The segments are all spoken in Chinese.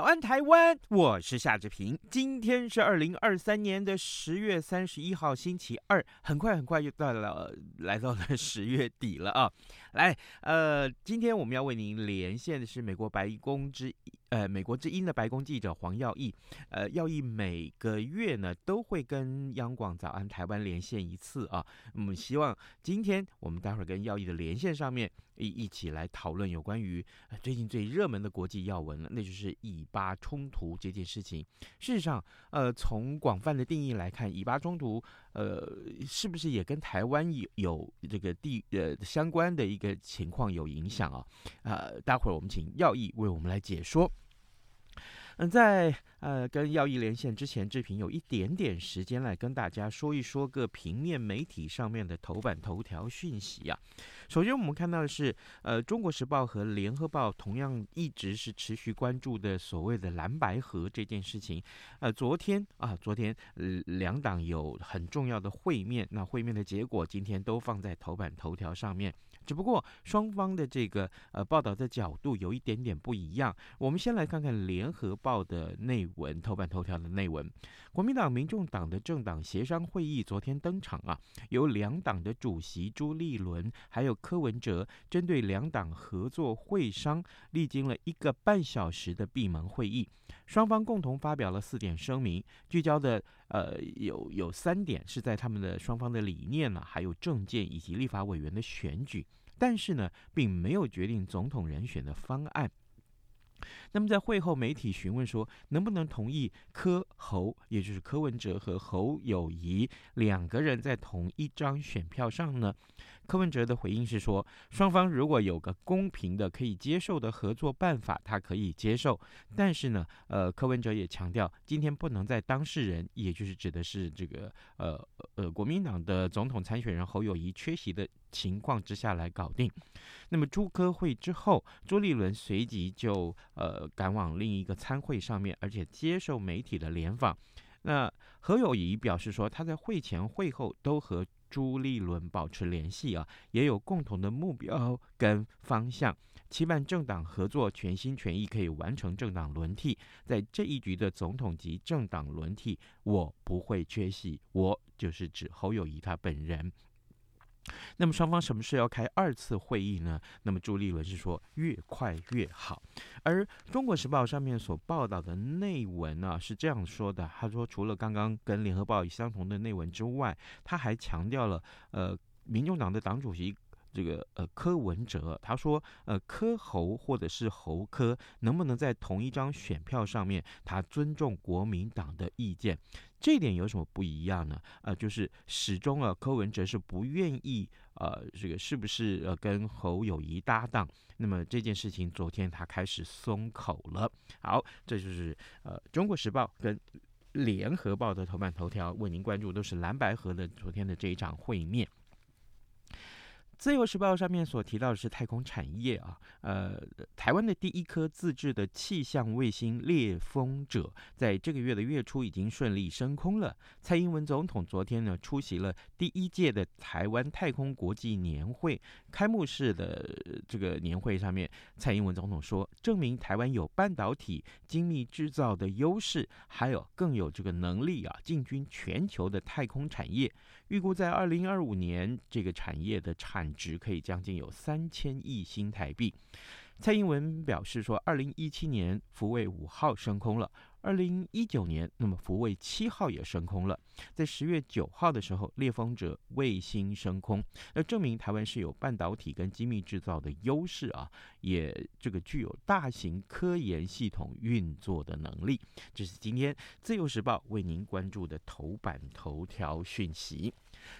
早安，台湾！我是夏志平。今天是二零二三年的十月三十一号，星期二。很快很快就到了，来到了十月底了啊！来，呃，今天我们要为您连线的是美国白宫之一呃美国之音的白宫记者黄耀毅。呃，耀毅每个月呢都会跟央广早安台湾连线一次啊。我们希望今天我们待会儿跟耀毅的连线上面。一一起来讨论有关于最近最热门的国际要闻了，那就是以巴冲突这件事情。事实上，呃，从广泛的定义来看，以巴冲突，呃，是不是也跟台湾有有这个地呃相关的一个情况有影响啊？呃，待会儿我们请耀义为我们来解说。嗯，在呃跟耀义连线之前，志平有一点点时间来跟大家说一说个平面媒体上面的头版头条讯息啊。首先，我们看到的是，呃，《中国时报》和《联合报》同样一直是持续关注的所谓的蓝白合这件事情。呃，昨天啊，昨天呃两党有很重要的会面，那会面的结果今天都放在头版头条上面。只不过双方的这个呃报道的角度有一点点不一样。我们先来看看《联合报》的内文，头版头条的内文。国民党、民众党的政党协商会议昨天登场啊，由两党的主席朱立伦还有柯文哲针对两党合作会商，历经了一个半小时的闭门会议，双方共同发表了四点声明，聚焦的呃有有三点是在他们的双方的理念呢、还有政见以及立法委员的选举。但是呢，并没有决定总统人选的方案。那么在会后，媒体询问说，能不能同意柯侯，也就是柯文哲和侯友谊两个人在同一张选票上呢？柯文哲的回应是说，双方如果有个公平的、可以接受的合作办法，他可以接受。但是呢，呃，柯文哲也强调，今天不能在当事人，也就是指的是这个呃呃国民党的总统参选人侯友谊缺席的情况之下来搞定。那么朱科会之后，朱立伦随即就呃赶往另一个参会上面，而且接受媒体的联访。那侯友谊表示说，他在会前会后都和。朱立伦保持联系啊，也有共同的目标跟方向，期盼政党合作全心全意可以完成政党轮替。在这一局的总统级政党轮替，我不会缺席，我就是指侯友谊他本人。那么双方什么时候要开二次会议呢？那么朱立伦是说越快越好。而《中国时报》上面所报道的内文呢、啊、是这样说的：他说，除了刚刚跟《联合报》相同的内文之外，他还强调了，呃，民众党的党主席。这个呃柯文哲他说呃柯侯或者是侯柯能不能在同一张选票上面？他尊重国民党的意见，这点有什么不一样呢？呃，就是始终啊柯文哲是不愿意呃这个是不是呃跟侯友谊搭档？那么这件事情昨天他开始松口了。好，这就是呃中国时报跟联合报的头版头条为您关注，都是蓝白合的昨天的这一场会面。自由时报上面所提到的是太空产业啊，呃，台湾的第一颗自制的气象卫星猎风者，在这个月的月初已经顺利升空了。蔡英文总统昨天呢出席了第一届的台湾太空国际年会开幕式的这个年会上面，蔡英文总统说，证明台湾有半导体精密制造的优势，还有更有这个能力啊，进军全球的太空产业。预估在二零二五年，这个产业的产值可以将近有三千亿新台币。蔡英文表示说，二零一七年福卫五号升空了，二零一九年，那么福卫七号也升空了。在十月九号的时候，猎风者卫星升空，那证明台湾是有半导体跟精密制造的优势啊，也这个具有大型科研系统运作的能力。这是今天自由时报为您关注的头版头条讯息。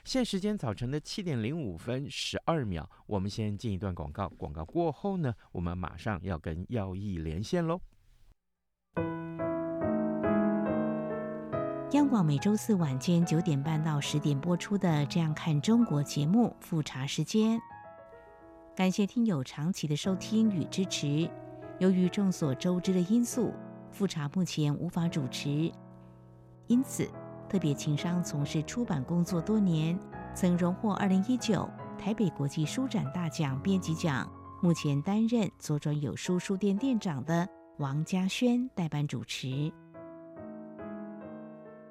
现时间早晨的七点零五分十二秒，我们先进一段广告，广告过后呢，我们马上要跟耀义连线喽。央广每周四晚间九点半到十点播出的《这样看中国》节目复查时间，感谢听友长期的收听与支持。由于众所周知的因素，复查目前无法主持，因此特别情商从事出版工作多年，曾荣获二零一九台北国际书展大奖编辑奖，目前担任左转有书书店店长的王嘉轩代班主持。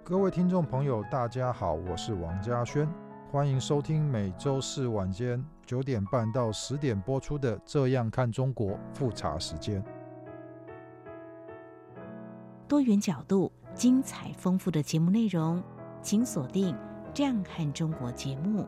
各位听众朋友，大家好，我是王嘉轩，欢迎收听每周四晚间九点半到十点播出的《这样看中国》复查时间。多元角度、精彩丰富的节目内容，请锁定《这样看中国》节目。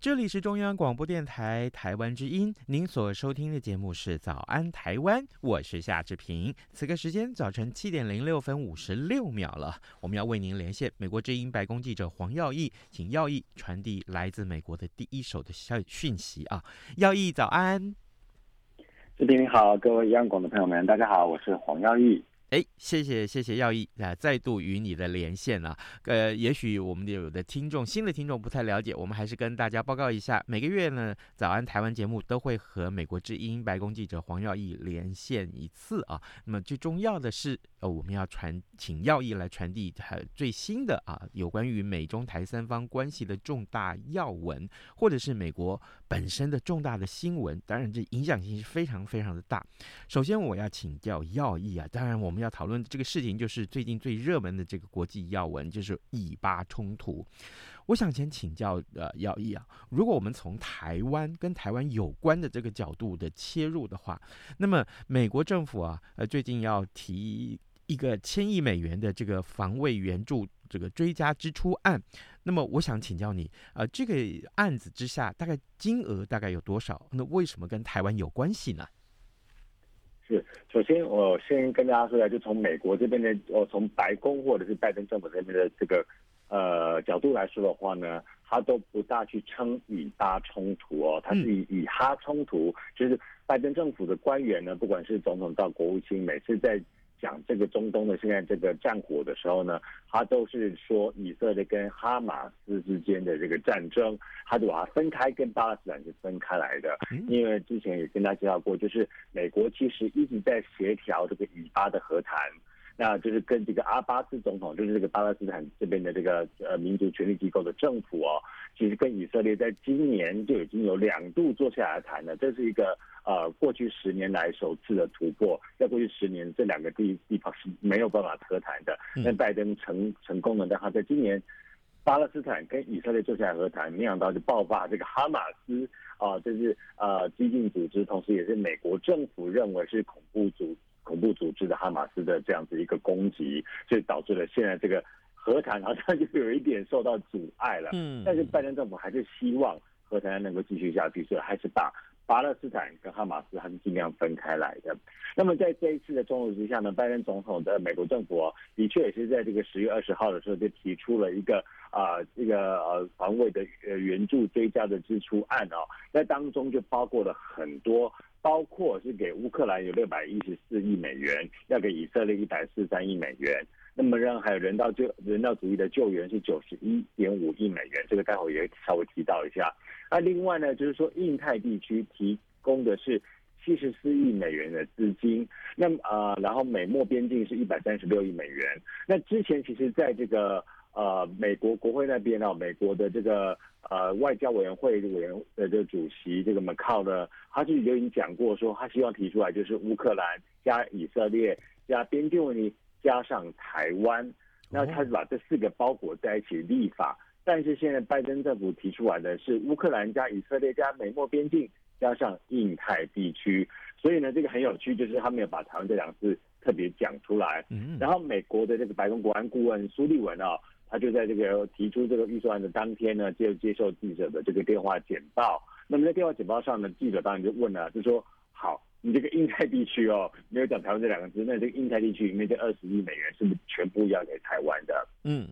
这里是中央广播电台台湾之音，您所收听的节目是《早安台湾》，我是夏志平。此刻时间早晨七点零六分五十六秒了，我们要为您连线美国之音白宫记者黄耀毅，请耀毅传递来自美国的第一手的消讯息啊！耀毅早安，志平你好，各位央广的朋友们，大家好，我是黄耀毅。哎，谢谢谢谢耀毅啊，再度与你的连线啊。呃，也许我们有的听众新的听众不太了解，我们还是跟大家报告一下，每个月呢，早安台湾节目都会和美国之音白宫记者黄耀毅连线一次啊。那么最重要的是，呃，我们要传请耀毅来传递最新的啊，有关于美中台三方关系的重大要闻，或者是美国本身的重大的新闻。当然，这影响性是非常非常的大。首先，我要请教耀毅啊，当然我们。要讨论的这个事情，就是最近最热门的这个国际要闻，就是以巴冲突。我想先请教呃耀毅啊，如果我们从台湾跟台湾有关的这个角度的切入的话，那么美国政府啊，呃最近要提一个千亿美元的这个防卫援助这个追加支出案，那么我想请教你，呃这个案子之下大概金额大概有多少？那为什么跟台湾有关系呢？是，首先我先跟大家说一下，就从美国这边的，哦从白宫或者是拜登政府这边的这个呃角度来说的话呢，他都不大去称以巴冲突哦，他是以以哈冲突，就是拜登政府的官员呢，不管是总统到国务卿，每次在讲这个中东的现在这个战火的时候呢，他都是说以色列跟哈马斯之间的这个战争，他就把它分开，跟巴勒斯坦是分开来的。因为之前也跟大家介绍过，就是美国其实一直在协调这个以巴的和谈。那就是跟这个阿巴斯总统，就是这个巴勒斯坦这边的这个呃民族权力机构的政府哦，其实跟以色列在今年就已经有两度坐下来谈了，这是一个呃过去十年来首次的突破。在过去十年，这两个地地方是没有办法和谈的，那拜登成成功了，但他在今年巴勒斯坦跟以色列坐下来和谈，没想到就爆发这个哈马斯啊，这是呃激进组织，同时也是美国政府认为是恐怖组织。恐怖组织的哈马斯的这样子一个攻击，所以导致了现在这个和谈好像就有一点受到阻碍了。嗯，但是拜登政府还是希望和谈能够继续下去，所以还是把巴勒斯坦跟哈马斯还是尽量分开来的。那么在这一次的冲突之下呢，拜登总统的美国政府、的确也是在这个十月二十号的时候就提出了一个啊、呃、这个呃防卫的呃援助追加的支出案哦，在当中就包括了很多。包括是给乌克兰有六百一十四亿美元，要给以色列一百四十三亿美元。那么让还有人道救人道主义的救援是九十一点五亿美元，这个待会也稍微提到一下。那另外呢，就是说印太地区提供的是七十四亿美元的资金，那么、呃，然后美墨边境是一百三十六亿美元。那之前其实在这个呃美国国会那边啊，美国的这个呃外交委员会委员的这个主席这个 McCaul 呢，他自己就已经讲过说，他希望提出来就是乌克兰加以色列加边境问题。加上台湾，那他是把这四个包裹在一起立法，但是现在拜登政府提出来的是乌克兰加以色列加美墨边境加上印太地区，所以呢，这个很有趣，就是他没有把台湾这两个字特别讲出来。然后美国的这个白宫国安顾问苏利文啊，他就在这个提出这个预算案的当天呢，就接受记者的这个电话简报。那么在电话简报上呢，记者当然就问了，就说好。你这个印太地区哦，没有讲台湾这两个字，那这个印太地区里面这二十亿美元是不是全部要给台湾的？嗯，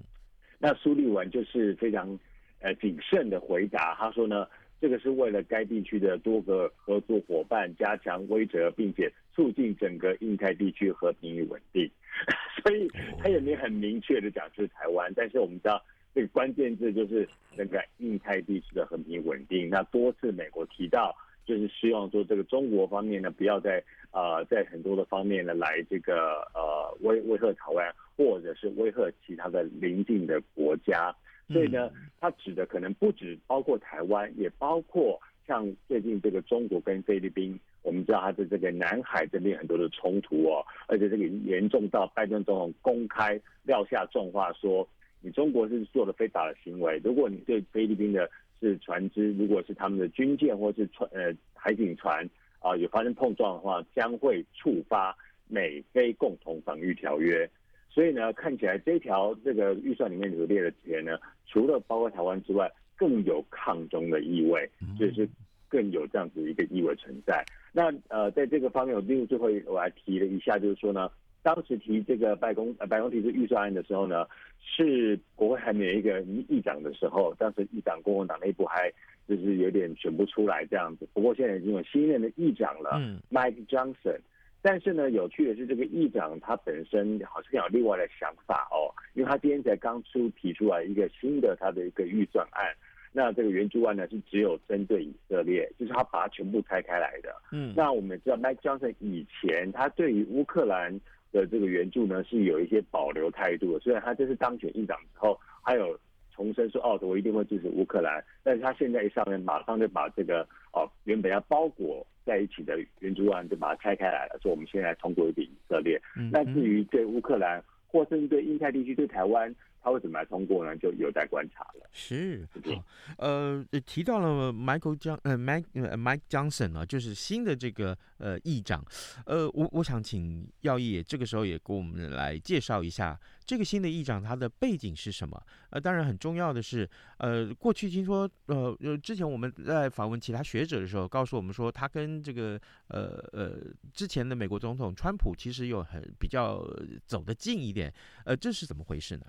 那苏利文就是非常呃谨慎的回答，他说呢，这个是为了该地区的多个合作伙伴加强威慑，并且促进整个印太地区和平与稳定。所以他也没有很明确的讲是台湾，但是我们知道这个关键字就是那个印太地区的和平稳定。那多次美国提到。就是希望说，这个中国方面呢，不要在呃，在很多的方面呢，来这个呃威威吓台湾，或者是威吓其他的邻近的国家。所以呢，它指的可能不止包括台湾，也包括像最近这个中国跟菲律宾。我们知道它的这个南海这边很多的冲突哦，而且这个严重到拜登总统公开撂下重话说，你中国是做了非法的行为，如果你对菲律宾的。是船只，如果是他们的军舰或是船呃海警船啊有发生碰撞的话，将会触发美菲共同防御条约。所以呢，看起来这条这个预算里面所列的钱呢，除了包括台湾之外，更有抗中的意味，就是更有这样子一个意味存在。那呃，在这个方面，我例如最后我还提了一下，就是说呢。当时提这个白宫呃白宫提出预算案的时候呢，是国会还没有一个议长的时候，当时议长共和党内部还就是有点选不出来这样子。不过现在已经有新任的议长了，嗯，Mike Johnson。但是呢，有趣的是这个议长他本身好像有另外的想法哦，因为他今天才刚出提出来一个新的他的一个预算案，那这个援助案呢是只有针对以色列，就是他把它全部拆开来的。嗯，那我们知道 Mike Johnson 以前他对于乌克兰。的这个援助呢是有一些保留态度的，虽然他这次当选议长之后，还有重申说哦，我一定会支持乌克兰，但是他现在一上任，马上就把这个哦原本要包裹在一起的援助案就把它拆开来了，说我们现在通过一点以色列。那至于对乌克兰或甚至对印太地区、对台湾。他为什么来通过呢？就有待观察了。是，好，呃，提到了 Michael 江，呃，Mike，呃，Mike Johnson 啊，就是新的这个呃议长，呃，我我想请耀毅这个时候也给我们来介绍一下这个新的议长他的背景是什么？呃，当然很重要的是，呃，过去听说，呃，呃，之前我们在访问其他学者的时候，告诉我们说他跟这个呃呃之前的美国总统川普其实有很比较走得近一点，呃，这是怎么回事呢？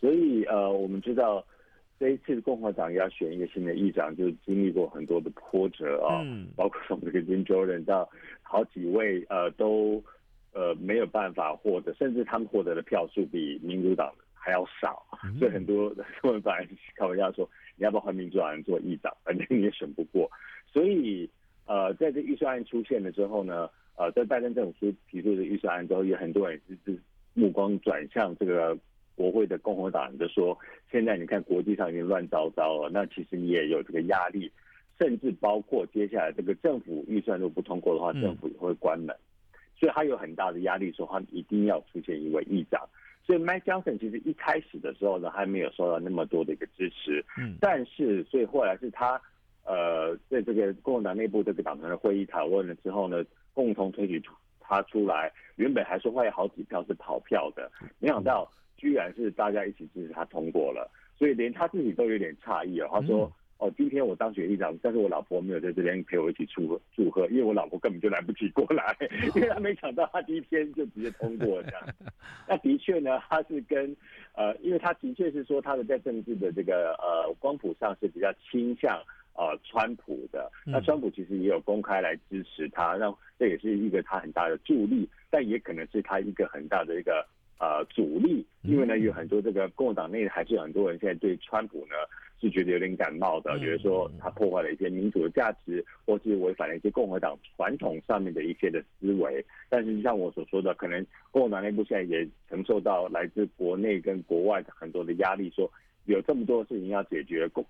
所以呃，我们知道这一次共和党要选一个新的议长，就经历过很多的波折啊，嗯、包括从这个 Jim Jordan 到好几位呃都呃没有办法获得，甚至他们获得的票数比民主党还要少，嗯、所以很多 他们反而开玩笑说，你要不要换民主党人做议长，反正你也选不过。所以呃，在这预算案出现了之后呢，呃，在拜登政府提出的预算案之后，有很多人就是目光转向这个。国会的共和党人就说：“现在你看国际上已经乱糟糟了，那其实你也有这个压力，甚至包括接下来这个政府预算如果不通过的话，政府也会关门。所以他有很大的压力，说他一定要出现一位议长。所以 Mike Johnson 其实一开始的时候呢，还没有受到那么多的一个支持。嗯，但是所以后来是他呃，在这个共和党内部这个党团的会议讨论了之后呢，共同推举他出来。原本还是会有好几票是跑票的，没想到。”居然是大家一起支持他通过了，所以连他自己都有点诧异哦。他说：“哦，今天我当选议长，但是我老婆没有在这边陪我一起祝贺祝贺，因为我老婆根本就来不及过来，因为他没想到他第一天就直接通过了这样。那的确呢，他是跟呃，因为他的确是说他的在政治的这个呃光谱上是比较倾向呃川普的。那川普其实也有公开来支持他，那这也是一个他很大的助力，但也可能是他一个很大的一个。呃阻力，因为呢有很多这个共和党内还是有很多人现在对川普呢是觉得有点感冒的，觉得说他破坏了一些民主的价值，或是违反了一些共和党传统上面的一些的思维。但是像我所说的，可能共和党内部现在也承受到来自国内跟国外的很多的压力，说有这么多事情要解决，国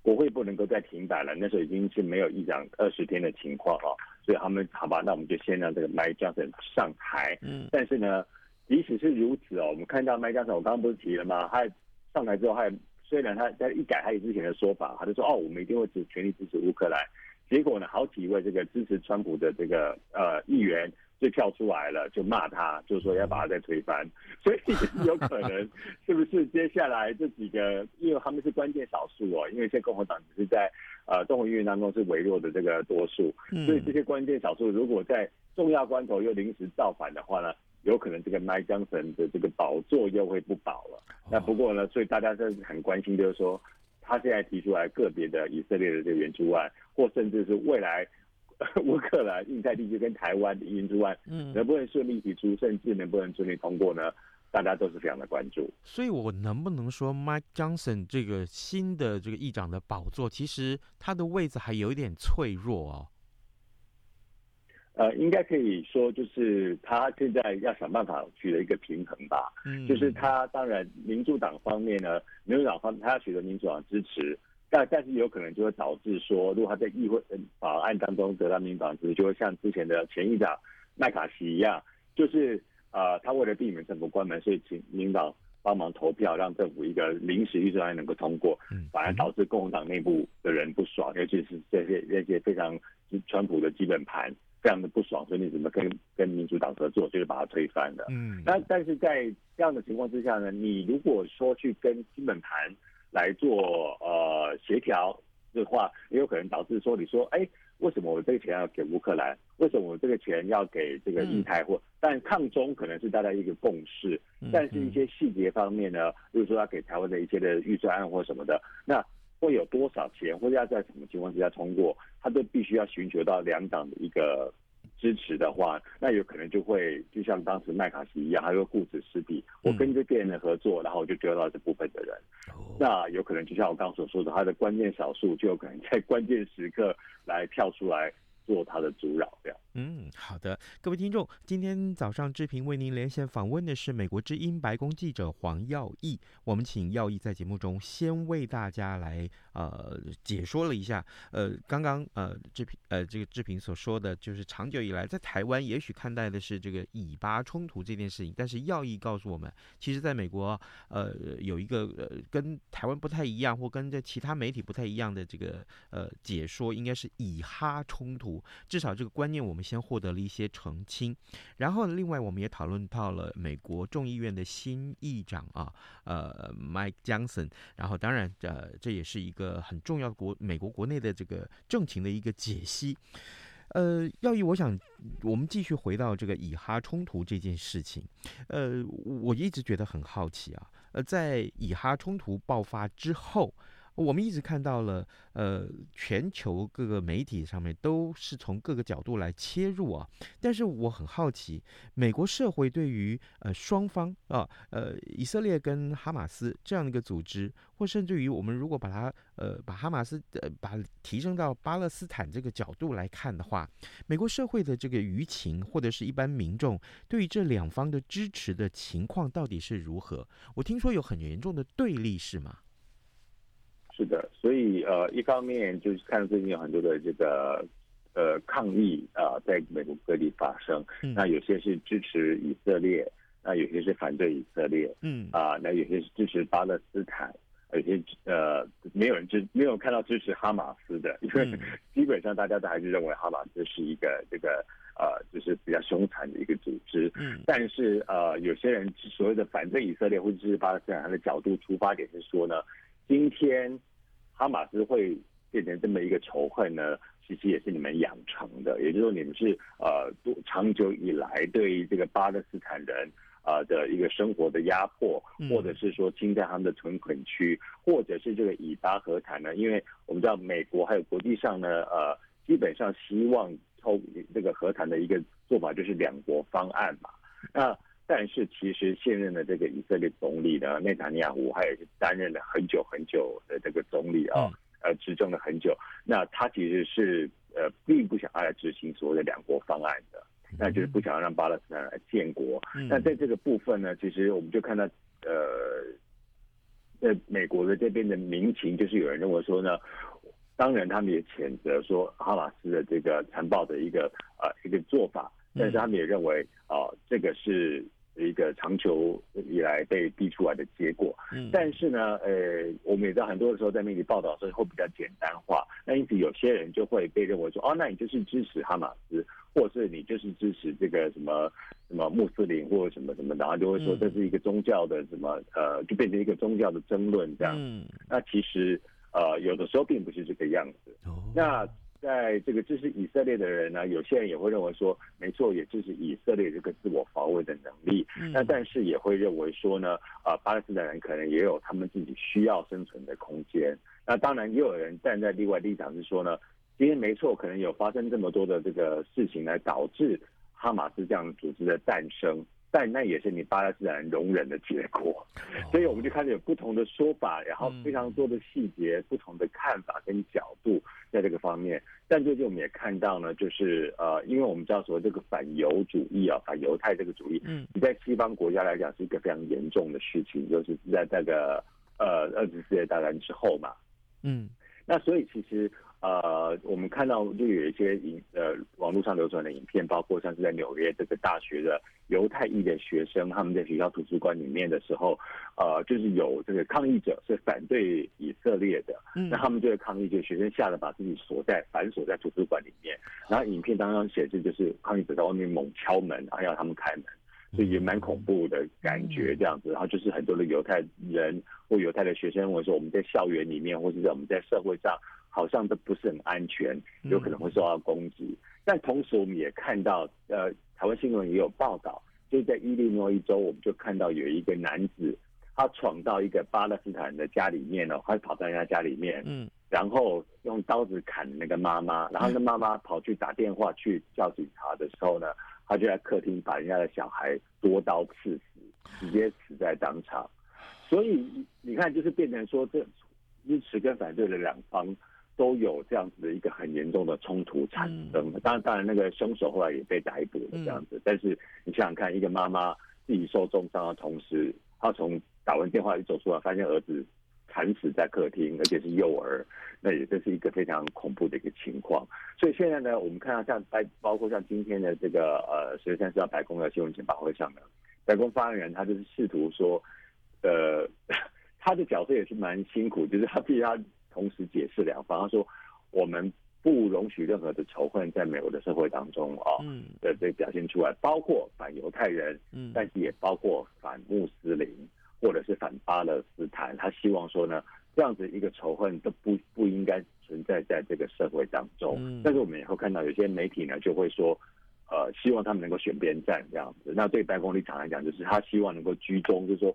国会不能够再停摆了。那时候已经是没有议长二十天的情况了，所以他们好吧，那我们就先让这个 Mike Johnson 上台。嗯，但是呢，即使是如此哦，我们看到 Mike Johnson，我刚刚不是提了吗？他上台之后他。虽然他在一改他之前的说法，他就说哦，我们一定会支全力支持乌克兰。结果呢，好几位这个支持川普的这个呃议员就跳出来了，就骂他，就说要把他再推翻。所以有可能是不是接下来这几个，因为他们是关键少数哦，因为现在共和党只是在呃众议院当中是微弱的这个多数，所以这些关键少数如果在重要关头又临时造反的话呢？有可能这个 Mike Johnson 的这个宝座又会不保了。那不过呢，所以大家是很关心，就是说他现在提出来个别的以色列的这个援助案，或甚至是未来乌克兰、印太地区跟台湾的援助案，嗯，能不能顺利提出，甚至能不能顺利通过呢？大家都是非常的关注。所以，我能不能说 Mike Johnson 这个新的这个议长的宝座，其实他的位置还有一点脆弱哦？呃，应该可以说，就是他现在要想办法取得一个平衡吧。嗯，就是他当然民主党方面呢，民主党方他要取得民主党支持，但但是有可能就会导致说，如果他在议会法案当中得到民主党支持，就会像之前的前议长麦卡锡一样，就是呃，他为了避免政府关门，所以请民主党帮忙投票，让政府一个临时预算案能够通过，反而导致共和党内部的人不爽，尤其是这些这些非常川普的基本盘。非常的不爽，所以你怎么跟跟民主党合作，就是把它推翻的。嗯，那但是在这样的情况之下呢，你如果说去跟基本盘来做呃协调的话，也有可能导致说，你说，哎，为什么我这个钱要给乌克兰？为什么我这个钱要给这个印太或？但抗中可能是大家一个共识，但是一些细节方面呢，比如说要给台湾的一些的预算案或什么的，那。会有多少钱，或者要在什么情况之下通过，他都必须要寻求到两党的一个支持的话，那有可能就会就像当时麦卡锡一样，他会顾此失彼。我跟这边人合作，然后我就丢到这部分的人，那有可能就像我刚刚所说的，他的关键少数就有可能在关键时刻来跳出来。做他的阻扰，这样。嗯，好的，各位听众，今天早上志平为您连线访问的是美国之音白宫记者黄耀毅。我们请耀毅在节目中先为大家来呃解说了一下，呃，刚刚呃志平呃这个志平所说的就是长久以来在台湾也许看待的是这个以巴冲突这件事情，但是耀毅告诉我们，其实在美国呃有一个呃跟台湾不太一样，或跟这其他媒体不太一样的这个呃解说，应该是以哈冲突。至少这个观念，我们先获得了一些澄清。然后，另外我们也讨论到了美国众议院的新议长啊，呃，Mike Johnson。然后，当然，呃，这也是一个很重要的国美国国内的这个政情的一个解析。呃，耀毅，我想我们继续回到这个以哈冲突这件事情。呃，我一直觉得很好奇啊。呃，在以哈冲突爆发之后。我们一直看到了，呃，全球各个媒体上面都是从各个角度来切入啊。但是我很好奇，美国社会对于呃双方啊，呃以色列跟哈马斯这样的一个组织，或甚至于我们如果把它呃把哈马斯呃把提升到巴勒斯坦这个角度来看的话，美国社会的这个舆情或者是一般民众对于这两方的支持的情况到底是如何？我听说有很严重的对立，是吗？是的，所以呃，一方面就是看到最近有很多的这个呃抗议啊、呃，在美国各地发生。嗯。那有些是支持以色列，那有些是反对以色列。嗯。啊，那有些是支持巴勒斯坦，有些呃没有人支，没有看到支持哈马斯的，因为 基本上大家都还是认为哈马斯是一个这个呃就是比较凶残的一个组织。嗯。但是呃，有些人所谓的反对以色列或者支持巴勒斯坦他的角度出发点是说呢。今天哈马斯会变成这么一个仇恨呢，其实也是你们养成的，也就是说你们是呃多长久以来对于这个巴勒斯坦人啊的一个生活的压迫，或者是说侵占他们的屯垦区，或者是这个以巴和谈呢？因为我们知道美国还有国际上呢，呃，基本上希望抽这个和谈的一个做法就是两国方案嘛。那但是其实现任的这个以色列总理呢，内塔尼亚胡，他也是担任了很久很久的这个总理啊，呃，执政了很久。那他其实是呃，并不想要来执行所谓的两国方案的，那就是不想要让巴勒斯坦来建国。那在这个部分呢，其实我们就看到呃，在美国的这边的民情，就是有人认为说呢，当然他们也谴责说哈马斯的这个残暴的一个呃一个做法，但是他们也认为啊、呃，这个是。一个长久以来被逼出来的结果，嗯，但是呢，呃，我们也知道很多的时候在媒体报道的时候会比较简单化，那因此有些人就会被认为说，哦，那你就是支持哈马斯，或是你就是支持这个什么什么穆斯林或者什么什么，然后就会说这是一个宗教的什么，呃，就变成一个宗教的争论这样。嗯，那其实呃有的时候并不是这个样子。哦，那。在这个支持以色列的人呢，有些人也会认为说，没错，也支持以色列这个自我防卫的能力。那、嗯、但是也会认为说呢，啊，巴勒斯坦人可能也有他们自己需要生存的空间。那当然，也有人站在另外立场是说呢，今天没错，可能有发生这么多的这个事情来导致哈马斯这样组织的诞生。但那也是你巴勒斯坦人容忍的结果，所以我们就开始有不同的说法，然后非常多的细节、不同的看法跟角度在这个方面。但最近我们也看到呢，就是呃，因为我们知道说这个反犹主义啊，反犹太这个主义，嗯，你在西方国家来讲是一个非常严重的事情，就是在这个呃二次世界大战之后嘛，嗯，那所以其实。呃，我们看到就有一些影呃网络上流传的影片，包括像是在纽约这个大学的犹太裔的学生，他们在学校图书馆里面的时候，呃，就是有这个抗议者是反对以色列的，嗯，那他们就会抗议，就学生吓得把自己锁在反锁在图书馆里面，然后影片当中显示就是抗议者在外面猛敲门，然后要他们开门，所以也蛮恐怖的感觉这样子，然后就是很多的犹太人或犹太的学生，或者说我们在校园里面，或者在我们在社会上。好像都不是很安全，有可能会受到攻击。嗯、但同时，我们也看到，呃，台湾新闻也有报道，就是在伊利诺伊州，我们就看到有一个男子，他闯到一个巴勒斯坦人的家里面呢，他跑到人家家里面，嗯，然后用刀子砍那个妈妈，然后那妈妈跑去打电话去叫警察的时候呢，他就在客厅把人家的小孩多刀刺死，直接死在当场。所以你看，就是变成说，这支持跟反对的两方。都有这样子的一个很严重的冲突产生。当然，当然那个凶手后来也被逮捕了这样子。但是你想想看，一个妈妈自己受重伤的同时，她从打完电话一走出来，发现儿子惨死在客厅，而且是幼儿，那也这是一个非常恐怖的一个情况。所以现在呢，我们看到像白，包括像今天的这个呃十月三十号白宫的新闻简报会上呢，白宫发言人他就是试图说，呃，他的角色也是蛮辛苦，就是他替他。同时解释两方，他说：“我们不容许任何的仇恨在美国的社会当中啊，的被表现出来，包括反犹太人，嗯，但是也包括反穆斯林或者是反巴勒斯坦。他希望说呢，这样子一个仇恨都不不应该存在在这个社会当中。但是我们也会看到有些媒体呢就会说，呃，希望他们能够选边站这样子。那对白宫立场来讲，就是他希望能够居中，就是说。”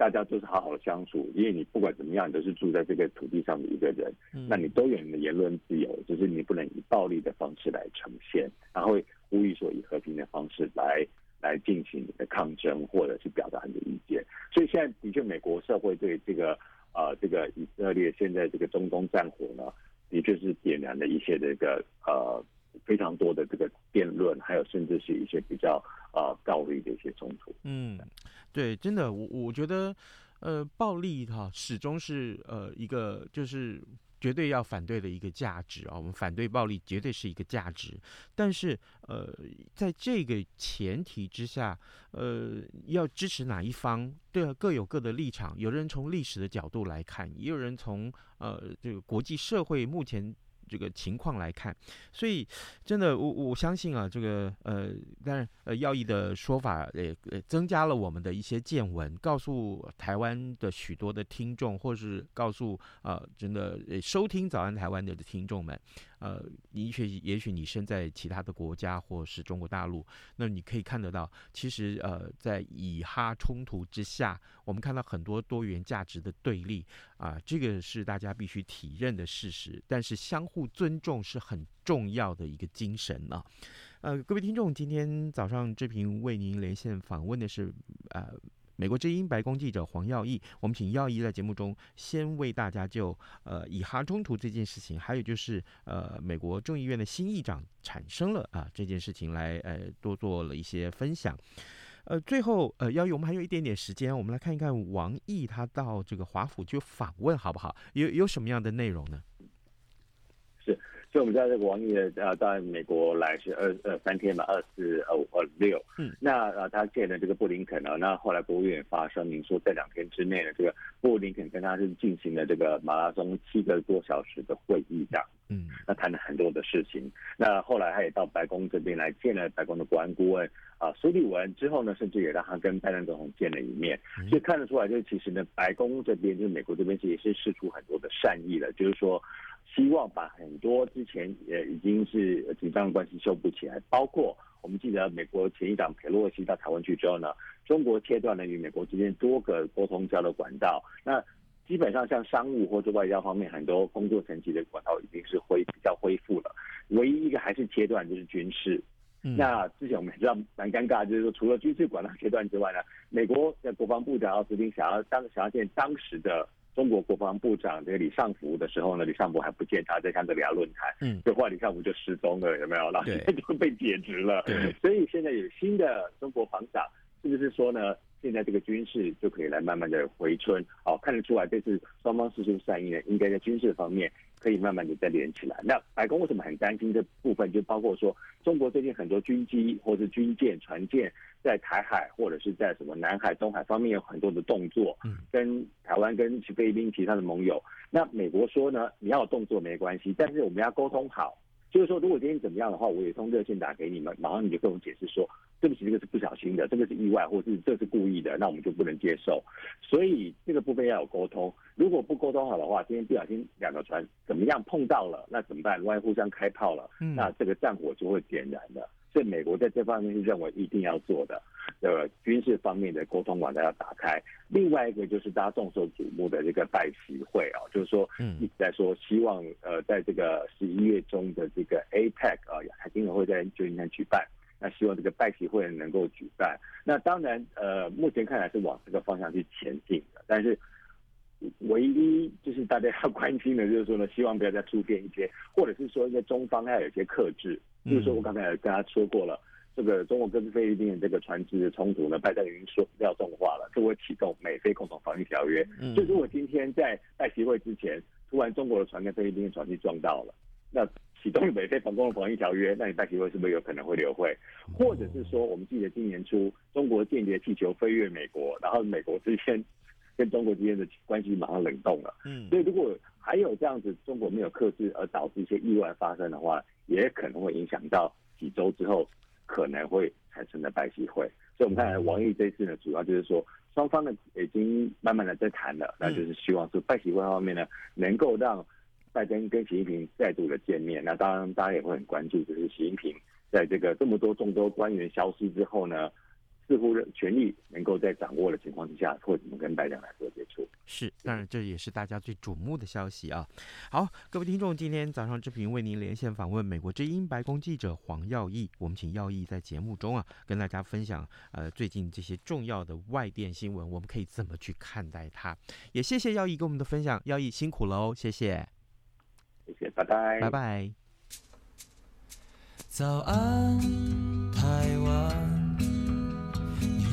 大家都是好好的相处，因为你不管怎么样，你都是住在这个土地上的一个人，嗯、那你都有你的言论自由，就是你不能以暴力的方式来呈现，然后会呼吁说以和平的方式来来进行你的抗争，或者是表达你的意见。所以现在的确，美国社会对这个呃这个以色列现在这个中东战火呢，的确是点燃了一些这个呃非常多的这个辩论，还有甚至是一些比较呃暴力的一些冲突。嗯。对，真的，我我觉得，呃，暴力哈、始终是呃一个就是绝对要反对的一个价值啊。我们反对暴力，绝对是一个价值。但是，呃，在这个前提之下，呃，要支持哪一方，对，各有各的立场。有的人从历史的角度来看，也有人从呃这个国际社会目前。这个情况来看，所以真的，我我相信啊，这个呃，当然呃，要义的说法也增加了我们的一些见闻，告诉台湾的许多的听众，或是告诉啊、呃，真的收听早安台湾的听众们，呃，也许也许你身在其他的国家或是中国大陆，那你可以看得到，其实呃，在以哈冲突之下，我们看到很多多元价值的对立啊、这个是大家必须体认的事实。但是相互尊重是很重要的一个精神呢、啊。呃，各位听众，今天早上志平为您连线访问的是呃。美国之音白宫记者黄耀毅，我们请耀毅在节目中先为大家就呃以哈冲突这件事情，还有就是呃美国众议院的新议长产生了啊这件事情来呃多做了一些分享。呃，最后呃耀毅，我们还有一点点时间，我们来看一看王毅他到这个华府去访问好不好？有有什么样的内容呢？所以我们知道这个王毅呃到美国来是二呃三天嘛，二四二五二六。嗯，那呃他见了这个布林肯呢，那后来国务院发声明说，在两天之内呢，这个布林肯跟他是进行了这个马拉松七个多小时的会议这样。嗯，那谈了很多的事情。那后来他也到白宫这边来见了白宫的国安顾问啊苏利文，之后呢，甚至也让他跟拜登总统见了一面。所以看得出来，就是其实呢，白宫这边就是美国这边其实也是释出很多的善意的，就是说。希望把很多之前也已经是紧张的关系修补起来，包括我们记得美国前议长佩洛西到台湾去之后呢，中国切断了与美国之间多个沟通交流管道。那基本上像商务或者外交方面，很多工作层级的管道已经是恢比较恢复了。唯一一个还是切断就是军事。那之前我们也知道蛮尴尬，就是说除了军事管道切断之外呢，美国的国防部长奥斯汀想要当想要见当时的。中国国防部长这个李尚福的时候呢，李尚福还不见他，在香格里拉论坛，嗯，就后来李尚福就失踪了，有没有？然后 就被解职了。对，所以现在有新的中国防长，是不是说呢？现在这个军事就可以来慢慢的回春，哦，看得出来这次双方释出善意呢，应该在军事方面可以慢慢的再连起来。那白宫为什么很担心这部分？就包括说，中国最近很多军机或是军舰、船舰在台海或者是在什么南海、东海方面有很多的动作，跟台湾、跟菲律宾其他的盟友。那美国说呢，你要有动作没关系，但是我们要沟通好。就是说，如果今天怎么样的话，我也通热线打给你们，马上你就跟我解释说，对不起，这个是不小心的，这个是意外，或是这是故意的，那我们就不能接受。所以这个部分要有沟通。如果不沟通好的话，今天不小心两个船怎么样碰到了，那怎么办？万一互相开炮了，那这个战火就会点燃的。所以美国在这方面是认为一定要做的，呃，军事方面的沟通管道要打开。另外一个就是大家众所瞩目的这个拜习会啊，就是说一直在说希望呃，在这个十一月中的这个 APEC 啊，亚太经合会在旧金山举办，那希望这个拜习会能够举办。那当然呃，目前看来是往这个方向去前进的，但是唯一就是大家要关心的就是说呢，希望不要再出现一些，或者是说一些中方要有些克制。就是说，我刚才也跟他说过了，这个中国跟菲律宾的这个船只的冲突呢，拜登已经说要重化了，就会启动美菲共同防御条约。嗯，所以如果今天在拜习会之前，突然中国的船跟菲律宾的船去撞到了，那启动美菲防共同防御条约，那你拜习会是不是有可能会流会？或者是说，我们记得今年初中国间谍气球飞越美国，然后美国之间跟中国之间的关系马上冷冻了。嗯，所以如果还有这样子，中国没有克制而导致一些意外发生的话，也可能会影响到几周之后可能会产生的拜习会。所以，我们看来王毅这次呢，主要就是说双方呢已经慢慢的在谈了，那就是希望说拜习会方面呢能够让拜登跟习近平再度的见面。那当然，大家也会很关注，就是习近平在这个这么多众多官员消失之后呢。似乎权力能够在掌握的情况之下，会怎么跟拜登来做接触？是，当然这也是大家最瞩目的消息啊。好，各位听众，今天早上志平为您连线访问美国之音白宫记者黄耀义，我们请耀义在节目中啊，跟大家分享呃最近这些重要的外电新闻，我们可以怎么去看待它？也谢谢耀义跟我们的分享，耀义辛苦了哦，谢谢，谢谢，拜拜，拜拜。早安，台湾。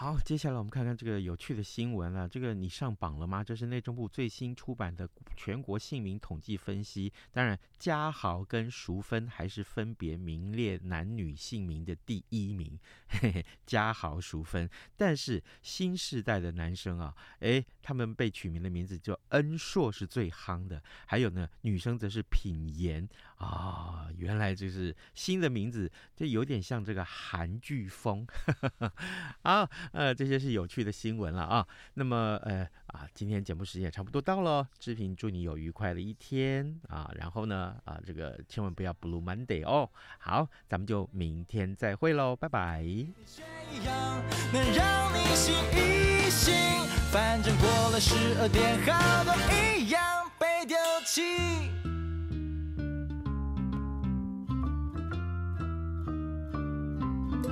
好，接下来我们看看这个有趣的新闻了。这个你上榜了吗？这是内政部最新出版的全国姓名统计分析。当然，家豪跟淑芬还是分别名列男女姓名的第一名，嘿嘿，家豪、淑芬。但是新世代的男生啊，诶，他们被取名的名字叫恩硕是最夯的。还有呢，女生则是品言啊，原来就是新的名字，就有点像这个韩剧风。好。呃，这些是有趣的新闻了啊。那么，呃啊，今天节目时间也差不多到了，志平祝你有愉快的一天啊。然后呢，啊，这个千万不要 Blue Monday 哦。好，咱们就明天再会喽，拜拜。能让你醒一醒，反正过了十二点，好多一样被丢弃。